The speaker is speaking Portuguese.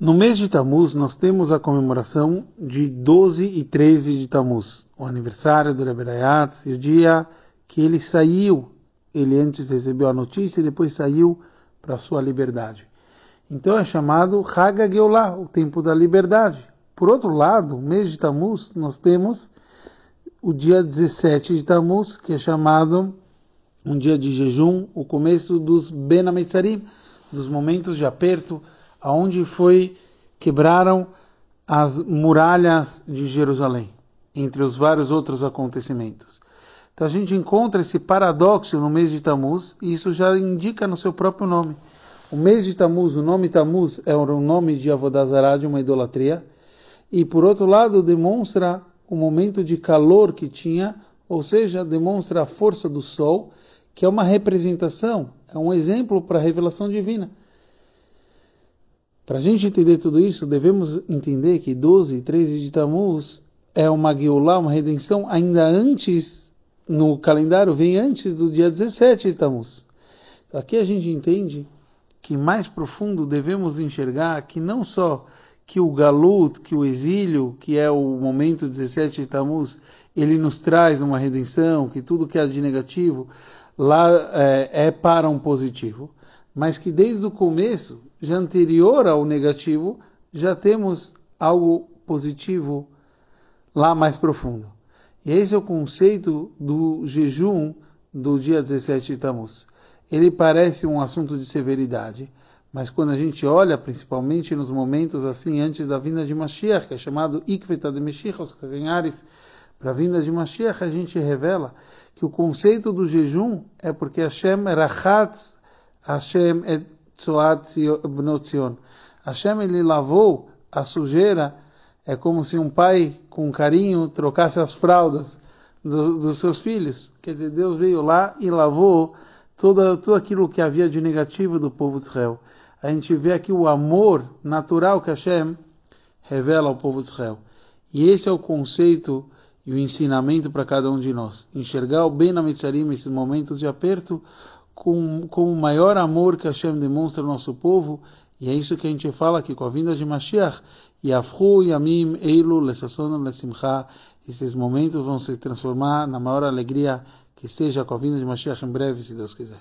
No mês de Tammuz, nós temos a comemoração de 12 e 13 de Tammuz, o aniversário do Rebbe e o dia que ele saiu, ele antes recebeu a notícia e depois saiu para sua liberdade. Então é chamado Hag Geulah, o tempo da liberdade. Por outro lado, o mês de Tammuz, nós temos o dia 17 de Tammuz, que é chamado um dia de jejum, o começo dos Ben dos momentos de aperto, aonde foi quebraram as muralhas de Jerusalém, entre os vários outros acontecimentos. Então a gente encontra esse paradoxo no mês de Tammuz, e isso já indica no seu próprio nome. O mês de Tammuz, o nome Tammuz é um nome de Avodazará, de uma idolatria, e por outro lado demonstra o momento de calor que tinha, ou seja, demonstra a força do sol, que é uma representação, é um exemplo para a revelação divina. Para a gente entender tudo isso, devemos entender que 12 e 13 de Tammuz é uma Geulah, uma redenção, ainda antes, no calendário, vem antes do dia 17 de Tammuz. Aqui a gente entende que mais profundo devemos enxergar que não só que o galut, que o exílio, que é o momento 17 de Tammuz, ele nos traz uma redenção, que tudo que é de negativo lá é, é para um positivo, mas que desde o começo já anterior ao negativo, já temos algo positivo lá mais profundo. E esse é o conceito do jejum do dia 17 de Tammuz. Ele parece um assunto de severidade, mas quando a gente olha, principalmente nos momentos assim, antes da vinda de Mashiach, que é chamado Ikveta de Mashiach, os caganhares, para a vinda de Mashiach, a gente revela que o conceito do jejum é porque Hashem Rachatz, Hashem et Tzoat Hashem ele lavou a sujeira, é como se um pai com carinho trocasse as fraldas do, dos seus filhos. Quer dizer, Deus veio lá e lavou toda, tudo aquilo que havia de negativo do povo de Israel. A gente vê aqui o amor natural que Hashem revela ao povo de Israel. E esse é o conceito e o ensinamento para cada um de nós. Enxergar o bem na Mitzarim, esses momentos de aperto, com, com o maior amor que Hashem demonstra ao nosso povo, e é isso que a gente fala aqui com a vinda de Mashiach, Yafru Yamim Eilu Lesasonam Lesimcha, esses momentos vão se transformar na maior alegria que seja com a vinda de Mashiach em breve, se Deus quiser.